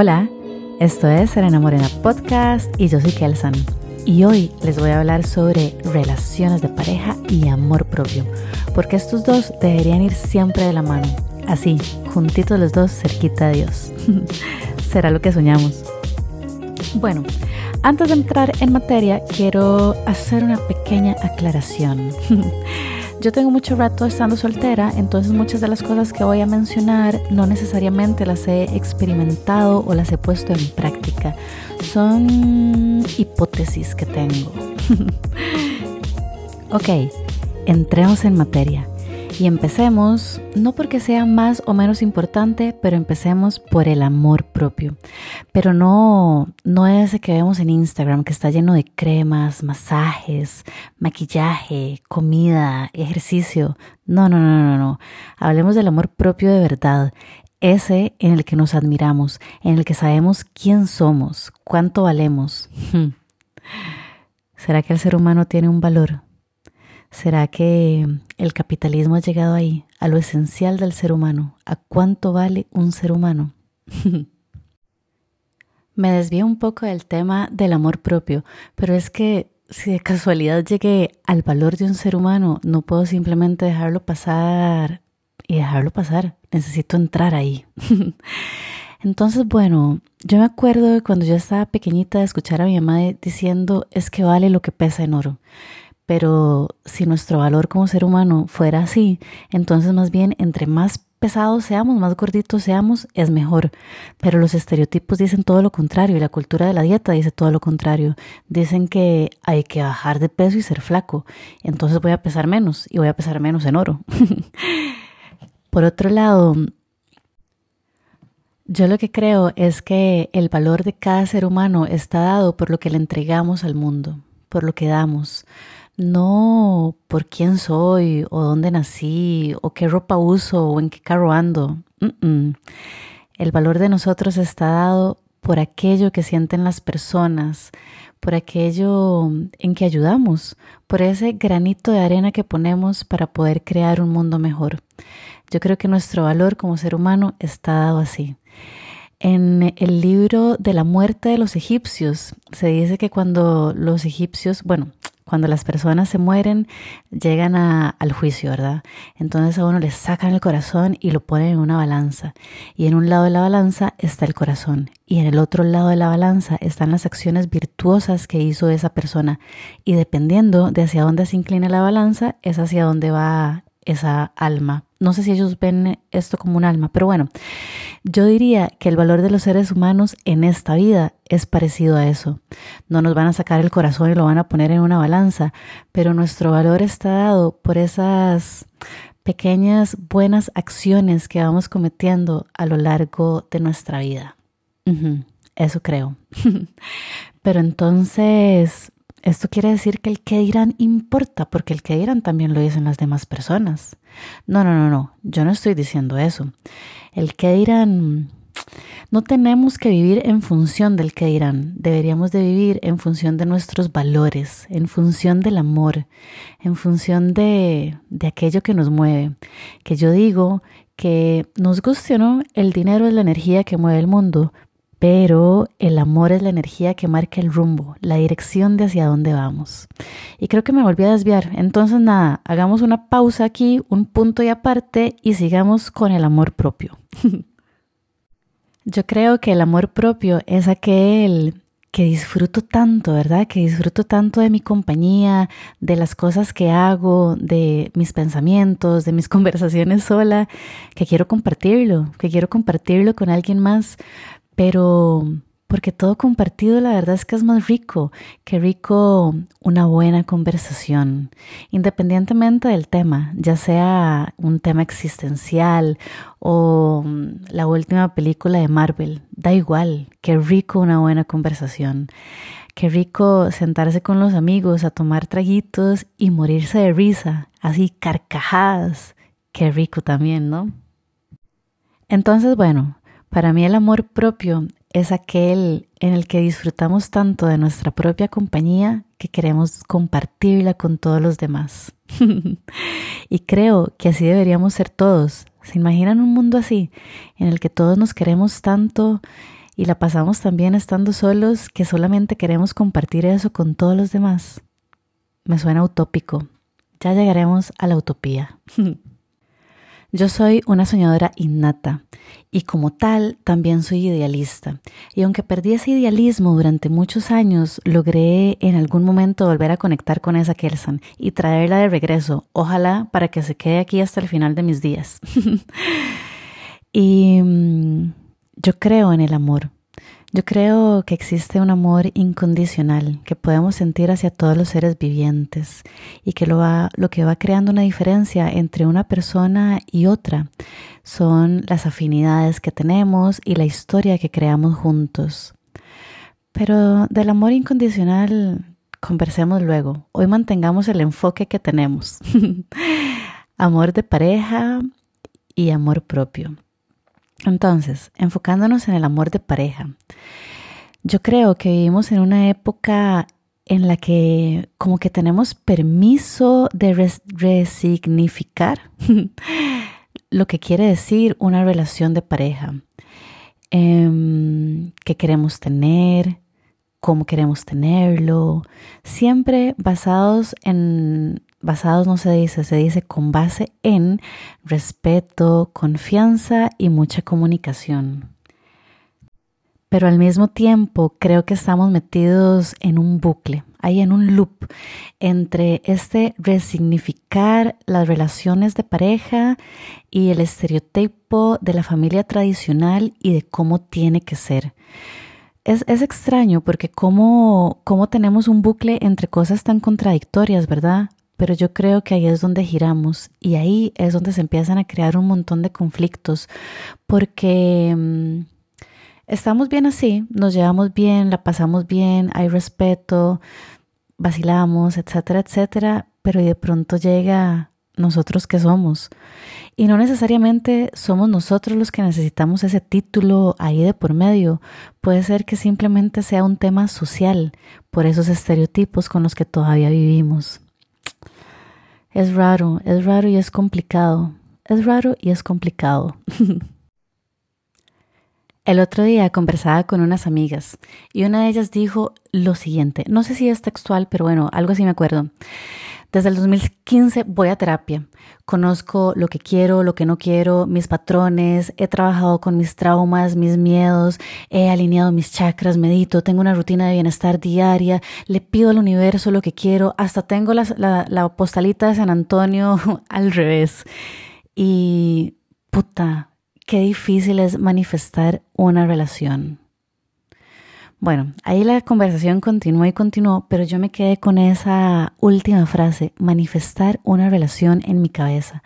Hola, esto es Serena Morena Podcast y yo soy Kelsan. Y hoy les voy a hablar sobre relaciones de pareja y amor propio, porque estos dos deberían ir siempre de la mano, así, juntitos los dos cerquita de Dios. Será lo que soñamos. Bueno, antes de entrar en materia, quiero hacer una pequeña aclaración. Yo tengo mucho rato estando soltera, entonces muchas de las cosas que voy a mencionar no necesariamente las he experimentado o las he puesto en práctica. Son hipótesis que tengo. ok, entremos en materia. Y empecemos, no porque sea más o menos importante, pero empecemos por el amor propio. Pero no, no ese que vemos en Instagram, que está lleno de cremas, masajes, maquillaje, comida, ejercicio. No, no, no, no, no. Hablemos del amor propio de verdad. Ese en el que nos admiramos, en el que sabemos quién somos, cuánto valemos. ¿Será que el ser humano tiene un valor? ¿Será que el capitalismo ha llegado ahí, a lo esencial del ser humano, a cuánto vale un ser humano? Me desvío un poco del tema del amor propio, pero es que si de casualidad llegué al valor de un ser humano, no puedo simplemente dejarlo pasar y dejarlo pasar. Necesito entrar ahí. Entonces, bueno, yo me acuerdo de cuando yo estaba pequeñita de escuchar a mi mamá diciendo es que vale lo que pesa en oro. Pero si nuestro valor como ser humano fuera así, entonces más bien entre más pesados seamos, más gorditos seamos, es mejor. Pero los estereotipos dicen todo lo contrario y la cultura de la dieta dice todo lo contrario. Dicen que hay que bajar de peso y ser flaco. Entonces voy a pesar menos y voy a pesar menos en oro. Por otro lado, yo lo que creo es que el valor de cada ser humano está dado por lo que le entregamos al mundo, por lo que damos no por quién soy o dónde nací o qué ropa uso o en qué carro ando. El valor de nosotros está dado por aquello que sienten las personas, por aquello en que ayudamos, por ese granito de arena que ponemos para poder crear un mundo mejor. Yo creo que nuestro valor como ser humano está dado así. En el libro de la muerte de los egipcios se dice que cuando los egipcios, bueno, cuando las personas se mueren, llegan al juicio, ¿verdad? Entonces a uno le sacan el corazón y lo ponen en una balanza. Y en un lado de la balanza está el corazón. Y en el otro lado de la balanza están las acciones virtuosas que hizo esa persona. Y dependiendo de hacia dónde se inclina la balanza, es hacia dónde va esa alma. No sé si ellos ven esto como un alma, pero bueno, yo diría que el valor de los seres humanos en esta vida es parecido a eso. No nos van a sacar el corazón y lo van a poner en una balanza, pero nuestro valor está dado por esas pequeñas buenas acciones que vamos cometiendo a lo largo de nuestra vida. eso creo. pero entonces, esto quiere decir que el que dirán importa, porque el que dirán también lo dicen las demás personas. No, no, no, no, yo no estoy diciendo eso. El que dirán, no tenemos que vivir en función del que dirán, deberíamos de vivir en función de nuestros valores, en función del amor, en función de, de aquello que nos mueve. Que yo digo que nos guste o no, el dinero es la energía que mueve el mundo, pero el amor es la energía que marca el rumbo, la dirección de hacia dónde vamos. Y creo que me volví a desviar. Entonces, nada, hagamos una pausa aquí, un punto y aparte, y sigamos con el amor propio. Yo creo que el amor propio es aquel que disfruto tanto, ¿verdad? Que disfruto tanto de mi compañía, de las cosas que hago, de mis pensamientos, de mis conversaciones sola, que quiero compartirlo, que quiero compartirlo con alguien más pero porque todo compartido la verdad es que es más rico, que rico una buena conversación, independientemente del tema, ya sea un tema existencial o la última película de Marvel, da igual, que rico una buena conversación. Qué rico sentarse con los amigos a tomar traguitos y morirse de risa, así carcajadas. Qué rico también, ¿no? Entonces, bueno, para mí el amor propio es aquel en el que disfrutamos tanto de nuestra propia compañía que queremos compartirla con todos los demás. y creo que así deberíamos ser todos. ¿Se imaginan un mundo así, en el que todos nos queremos tanto y la pasamos también estando solos que solamente queremos compartir eso con todos los demás. Me suena utópico. Ya llegaremos a la utopía. Yo soy una soñadora innata y como tal también soy idealista. Y aunque perdí ese idealismo durante muchos años, logré en algún momento volver a conectar con esa Kelsan y traerla de regreso, ojalá para que se quede aquí hasta el final de mis días. y mm, yo creo en el amor. Yo creo que existe un amor incondicional que podemos sentir hacia todos los seres vivientes y que lo, va, lo que va creando una diferencia entre una persona y otra son las afinidades que tenemos y la historia que creamos juntos. Pero del amor incondicional conversemos luego. Hoy mantengamos el enfoque que tenemos. amor de pareja y amor propio. Entonces, enfocándonos en el amor de pareja, yo creo que vivimos en una época en la que como que tenemos permiso de resignificar lo que quiere decir una relación de pareja, eh, qué queremos tener, cómo queremos tenerlo, siempre basados en basados no se dice, se dice con base en respeto, confianza y mucha comunicación. Pero al mismo tiempo creo que estamos metidos en un bucle, ahí en un loop entre este resignificar las relaciones de pareja y el estereotipo de la familia tradicional y de cómo tiene que ser. Es, es extraño porque cómo, cómo tenemos un bucle entre cosas tan contradictorias, ¿verdad? Pero yo creo que ahí es donde giramos y ahí es donde se empiezan a crear un montón de conflictos porque mm, estamos bien así, nos llevamos bien, la pasamos bien, hay respeto, vacilamos, etcétera, etcétera, pero de pronto llega nosotros que somos. Y no necesariamente somos nosotros los que necesitamos ese título ahí de por medio. Puede ser que simplemente sea un tema social por esos estereotipos con los que todavía vivimos. Es raro, es raro y es complicado. Es raro y es complicado. El otro día conversaba con unas amigas y una de ellas dijo lo siguiente, no sé si es textual, pero bueno, algo así me acuerdo. Desde el 2015 voy a terapia. Conozco lo que quiero, lo que no quiero, mis patrones, he trabajado con mis traumas, mis miedos, he alineado mis chakras, medito, tengo una rutina de bienestar diaria, le pido al universo lo que quiero, hasta tengo la, postalita de San Antonio al revés. Y puta, qué difícil es manifestar una relación. Bueno, ahí la conversación continuó y continuó, pero yo me quedé con esa última frase, manifestar una relación en mi cabeza,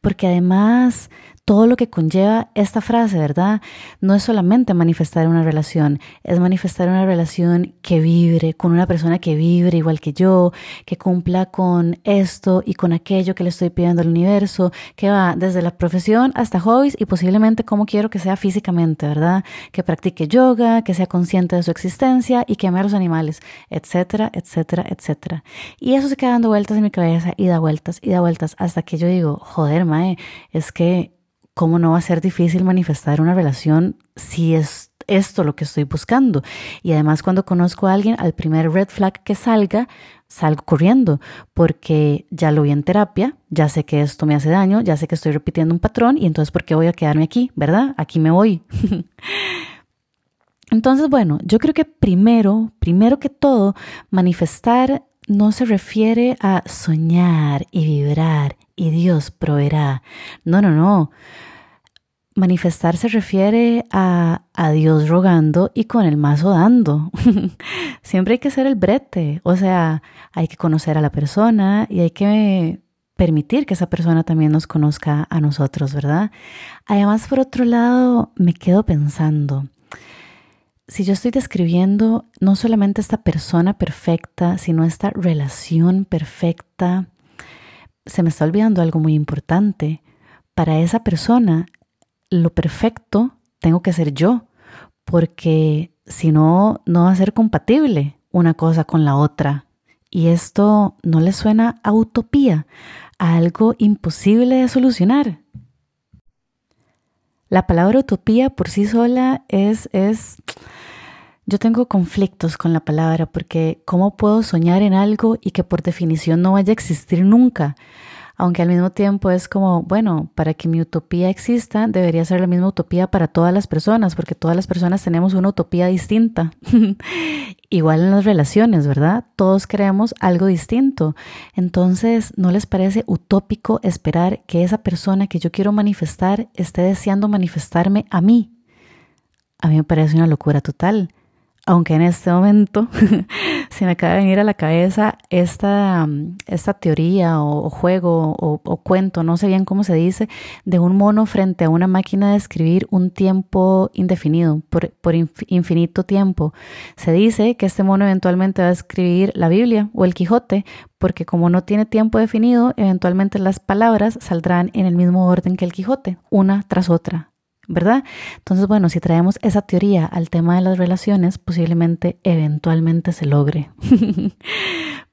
porque además todo lo que conlleva esta frase, ¿verdad? No es solamente manifestar una relación, es manifestar una relación que vibre con una persona que vibre igual que yo, que cumpla con esto y con aquello que le estoy pidiendo al universo, que va desde la profesión hasta hobbies y posiblemente cómo quiero que sea físicamente, ¿verdad? Que practique yoga, que sea consciente de su existencia y que ame a los animales, etcétera, etcétera, etcétera. Y eso se queda dando vueltas en mi cabeza y da vueltas y da vueltas hasta que yo digo, joder, mae, es que ¿cómo no va a ser difícil manifestar una relación si es esto lo que estoy buscando? Y además cuando conozco a alguien, al primer red flag que salga, salgo corriendo porque ya lo vi en terapia, ya sé que esto me hace daño, ya sé que estoy repitiendo un patrón y entonces ¿por qué voy a quedarme aquí? ¿Verdad? Aquí me voy. entonces, bueno, yo creo que primero, primero que todo, manifestar no se refiere a soñar y vibrar y Dios proveerá. No, no, no. Manifestar se refiere a, a Dios rogando y con el mazo dando. Siempre hay que ser el brete, o sea, hay que conocer a la persona y hay que permitir que esa persona también nos conozca a nosotros, ¿verdad? Además, por otro lado, me quedo pensando, si yo estoy describiendo no solamente esta persona perfecta, sino esta relación perfecta, se me está olvidando algo muy importante. Para esa persona, lo perfecto tengo que ser yo, porque si no, no va a ser compatible una cosa con la otra. Y esto no le suena a utopía, a algo imposible de solucionar. La palabra utopía por sí sola es, es, yo tengo conflictos con la palabra porque ¿cómo puedo soñar en algo y que por definición no vaya a existir nunca? aunque al mismo tiempo es como, bueno, para que mi utopía exista, debería ser la misma utopía para todas las personas, porque todas las personas tenemos una utopía distinta. Igual en las relaciones, ¿verdad? Todos creemos algo distinto. Entonces, ¿no les parece utópico esperar que esa persona que yo quiero manifestar esté deseando manifestarme a mí? A mí me parece una locura total aunque en este momento se me acaba de venir a la cabeza esta, esta teoría o, juego o, cuento, no sé bien cómo se dice, de un mono frente a una máquina de escribir un tiempo indefinido, por, por infinito tiempo. Se dice que este mono eventualmente va a escribir la Biblia o el Quijote, porque como no tiene tiempo definido, eventualmente las palabras saldrán en el mismo orden que el Quijote, una tras otra, ¿verdad? Entonces, bueno, si traemos esa teoría al tema de las relaciones, posiblemente eventualmente se logre.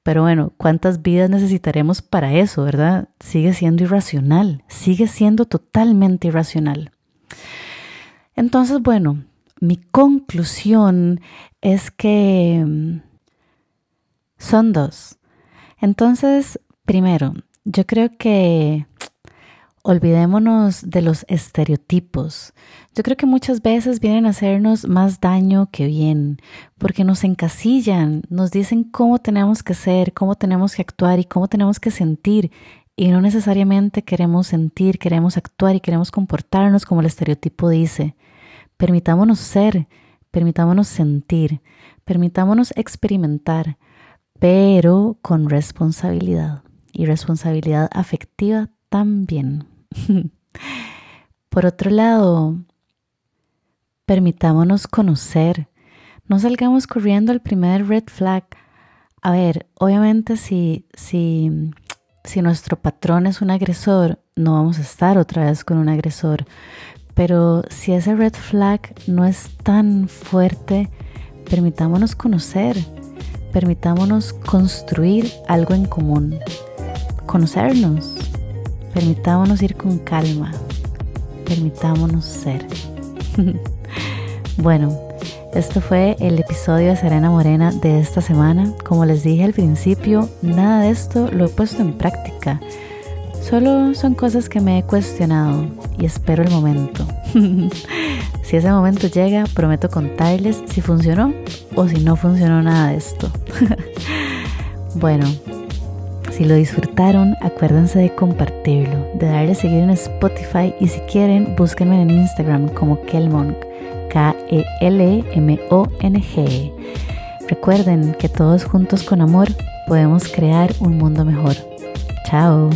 Pero bueno, ¿cuántas vidas necesitaremos para eso, verdad? Sigue siendo irracional, sigue siendo totalmente irracional. Entonces, bueno, mi conclusión es que mm, son dos. Entonces, primero, yo creo que olvidémonos de los estereotipos. Yo creo que muchas veces vienen a hacernos más daño que bien, porque nos encasillan, nos dicen cómo tenemos que ser, cómo tenemos que actuar y cómo tenemos que sentir. Y no necesariamente queremos sentir, queremos actuar y queremos comportarnos como el estereotipo dice. Permitámonos ser, permitámonos sentir, permitámonos experimentar, pero con responsabilidad y responsabilidad afectiva también. Por otro lado, permitámonos conocer. No salgamos corriendo al primer red flag. A ver, obviamente si, si, si nuestro patrón es un agresor, no vamos a estar otra vez con un agresor. Pero si ese red flag no es tan fuerte, permitámonos conocer, permitámonos construir algo en común, conocernos Permitámonos ir con calma. Permitámonos ser. bueno, esto fue el episodio de Serena Morena de esta semana. Como les dije al principio, nada de esto lo he puesto en práctica. Solo son cosas que me he cuestionado y espero el momento. si ese momento llega, prometo contarles si funcionó o si no funcionó nada de esto. bueno, si lo disfrutaron, acuérdense de compartirlo, de darle a seguir en Spotify y si quieren, búsquenme en Instagram como Kelmonk, K-E-L-M-O-N-G. Recuerden que todos juntos con amor podemos crear un mundo mejor. Chao.